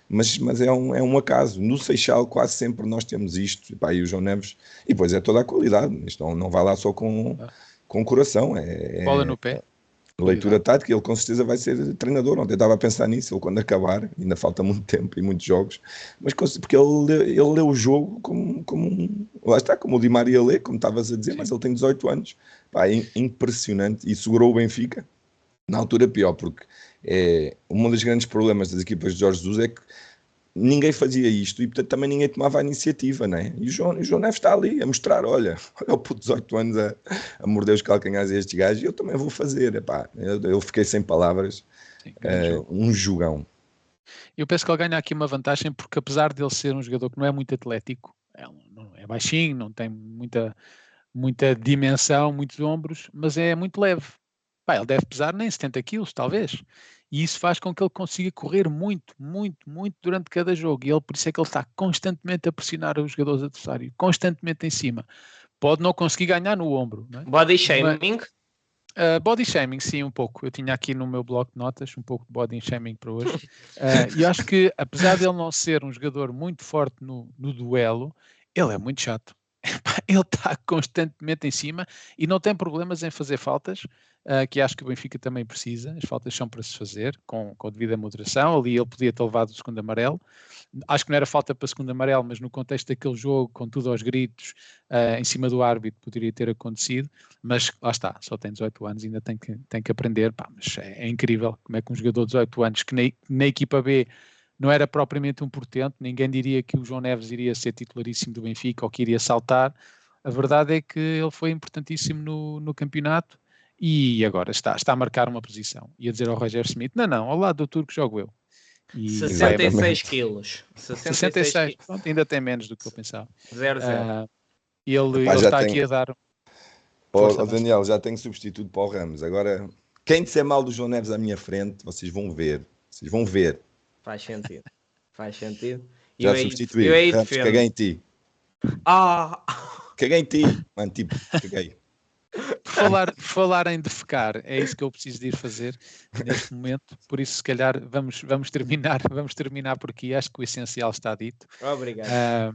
mas, mas é, um, é um acaso. No Seixal quase sempre nós temos isto, pá, e o João Neves, e depois é toda a qualidade, isto não, não vai lá só com, com coração, é, Bola é no pé. Leitura tática, ele com certeza vai ser treinador, ontem estava a pensar nisso, ele quando acabar, ainda falta muito [laughs] tempo e muitos jogos, mas porque ele, lê- ele lê o jogo como, como um- lá está, como o Di Maria lê, como estavas a dizer, mas ele tem 18 anos, pá, é impressionante, e segurou o Benfica, na altura pior, porque é, um dos grandes problemas das equipas de Jorge Jesus é que ninguém fazia isto e portanto também ninguém tomava a iniciativa, né? E o João, o João Neves está ali a mostrar: olha, [laughs] olha o puto de 18 anos a, a morder os calcanhares a estes gajos, e eu também vou fazer. Epá, eu, eu fiquei sem palavras, Sim, jogo. um jogão. Eu penso que ele ganha aqui uma vantagem porque apesar dele ser um jogador que não é muito atlético, é, não- é baixinho, não tem muita, muita dimensão, muitos ombros, mas é muito leve. Pá, ele deve pesar nem 70 quilos, talvez. E isso faz com que ele consiga correr muito, muito, muito durante cada jogo. E ele, por isso é que ele está constantemente a pressionar os jogadores adversários, constantemente em cima. Pode não conseguir ganhar no ombro, é? Body shaming. Uh, body shaming, sim, um pouco. Eu tinha aqui no meu bloco de notas um pouco de body shaming para hoje. Uh, [laughs] e acho que, apesar de ele não ser um jogador muito forte no, no duelo, ele é muito chato. [laughs] Ele está constantemente em cima e não tem problemas em fazer faltas, uh, que acho que o Benfica também precisa. As faltas são para se fazer, com, com devida moderação. Ali ele podia ter levado o segundo amarelo. Acho que não era falta para segundo amarelo, mas no contexto daquele jogo, com tudo aos gritos, uh, em cima do árbitro, poderia ter acontecido mas lá está, só tem 18 anos, ainda tem que, tem que aprender, pá, mas é, é incrível como é que um jogador de 18 anos, que na, na equipa B não era propriamente um portento, ninguém diria que o João Neves iria ser titularíssimo do Benfica ou que iria saltar, a verdade é que ele foi importantíssimo no, no campeonato e agora está, está a marcar uma posição, ia dizer ao Roger Smith, não, não, ao lado do turco jogo eu. E vai- 66 quilos. 66, 66, pronto, ainda tem menos do que eu pensava. 0 Ah, ele, Epá, ele está tem- aqui a dar Vasco. Daniel, já tenho substituto para o Ramos. Agora, quem disser mal do João Neves à minha frente, vocês vão ver. Vocês vão ver. Faz sentido. Faz sentido. Já eu aí, substituí. eu aí Ramos, defendo. caguei em ti. Ah! Caguei em ti. Mano, tipo, caguei. Por falar, por falar em defecar, é isso que eu preciso de ir fazer neste momento. Por isso, se calhar, vamos, vamos, terminar, [laughs] vamos terminar por aqui. Acho que o essencial está dito. Obrigado. Ah,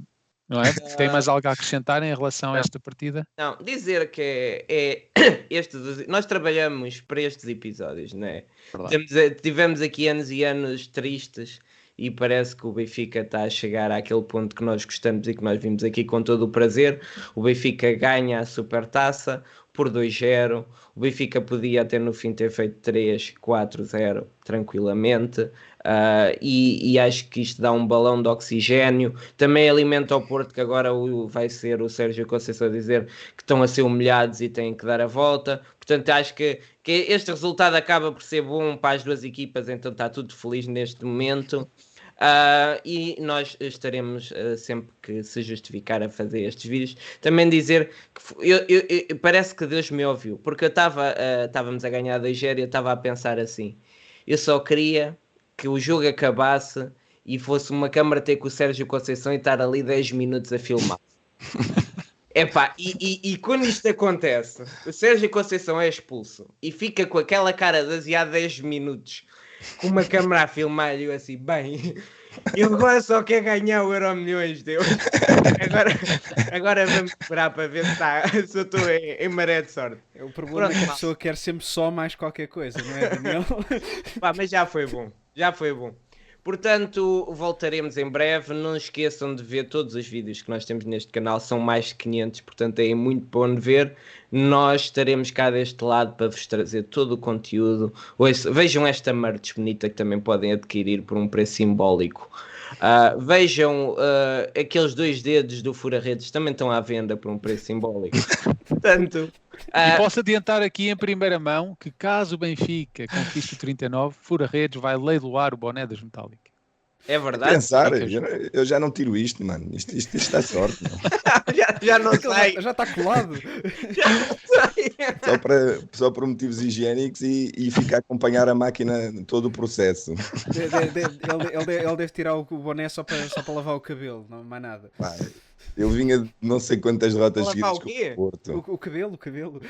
não é? Tem mais algo a acrescentar em relação a esta partida? Não, dizer que é, é [clears throat] este nós trabalhamos para estes episódios, não é? Temos, eh, tivemos aqui anos e anos tristes e parece que o Benfica está a chegar àquele ponto que nós gostamos e que nós vimos aqui com todo o prazer. O Benfica ganha a supertaça por 2-0. O Benfica podia até no fim ter feito 3-4-0 tranquilamente. Ah, e, e acho que isto dá um balão de oxigênio. Também alimenta o Porto, que agora o- vai ser o Sérgio Conceição a dizer que estão a ser humilhados e têm que dar a volta. Portanto, acho que, que este resultado acaba por ser bom para as duas equipas, então está tudo feliz neste momento. Ah, e nós estaremos ah, sempre que se justificar a fazer estes vídeos. Também dizer que eu- eu- eu- parece que Deus me ouviu, porque eu estava ah, estávamos a ganhar da Igéria, eu estava a pensar assim: eu só queria que o jogo acabasse e fosse uma câmara ter com o Sérgio Conceição e estar ali 10 minutos a filmar. [laughs] Epá, e, e, e quando isto acontece, o Sérgio Conceição é expulso e fica com aquela cara de asiado 10 minutos com uma câmera a filmar e eu assim, bem, eu agora só quero ganhar o Euro Milhões de euros. Agora, agora vamos esperar para ver se, tá, se eu estou em, em maré de sorte. O problema é Pronto, que a pessoa quer sempre só mais qualquer coisa, não é, Daniel? Pá, mas já foi bom, já foi bom. Portanto, voltaremos em breve. Não esqueçam de ver todos os vídeos que nós temos neste canal, são mais de 500, portanto é muito bom de ver. Nós estaremos cá deste lado para vos trazer todo o conteúdo. Vejam esta merch bonita que também podem adquirir por um preço simbólico. Ah, vejam ah, aqueles dois dedos do Fura-Redes também estão à venda por um preço simbólico. [laughs] Portanto, E ah, posso adiantar aqui em primeira mão que caso o Benfica conquiste o 39, Fura Redes vai leiloar o boné das Metallica. é verdade. Pensar, Fica eu, eu já não tiro isto, mano. Isto, isto, isto é sorte, não. [laughs] já, já não sai. já está colado. [laughs] Só, para, só por motivos higiênicos e, e ficar a acompanhar a máquina todo o processo. De- de- de- ele, ele deve- ele deve tirar o boné só para, só para lavar o cabelo, não mais nada. Pá, eu vinha de não sei quantas Lavar seguidas o com quê? o Porto. O, o cabelo, o cabelo.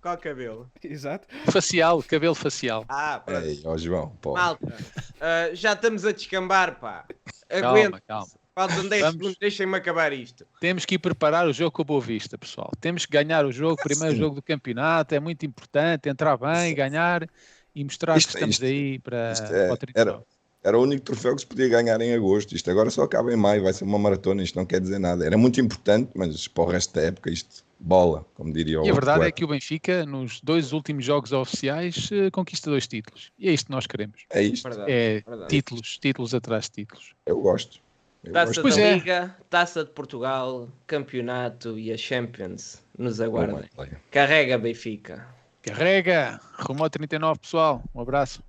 Qual cabelo? Exato. Facial, cabelo facial. Ah, pronto. Ei, ó João, pô. Malta, ah, já estamos a descambar, pá. Calma, Aguenta. calma. Faltam 10 Vamos. segundos, deixem-me acabar isto. Temos que ir preparar o jogo com a Boa Vista, pessoal. Temos que ganhar o jogo, primeiro Sim. jogo do campeonato, é muito importante entrar bem, ganhar e mostrar Isto- que estamos isto- aí para, isto é- para o 39. Era o único troféu que se podia ganhar em agosto. Isto agora só acaba em maio, vai ser uma maratona. Isto não quer dizer nada. Era muito importante, mas para o resto da época, isto bola, como diria o E a verdade é que o Benfica, nos dois últimos jogos oficiais, eh, conquista dois títulos. E é isto que nós queremos. É isto, Verdade. É verdade. títulos, títulos atrás de títulos. eu gosto. Taça. Pois da é. Liga, Taça de Portugal, Campeonato e a Champions nos aguardem. Carrega, Benfica. Carrega! Rumo ao 39, pessoal. Um abraço.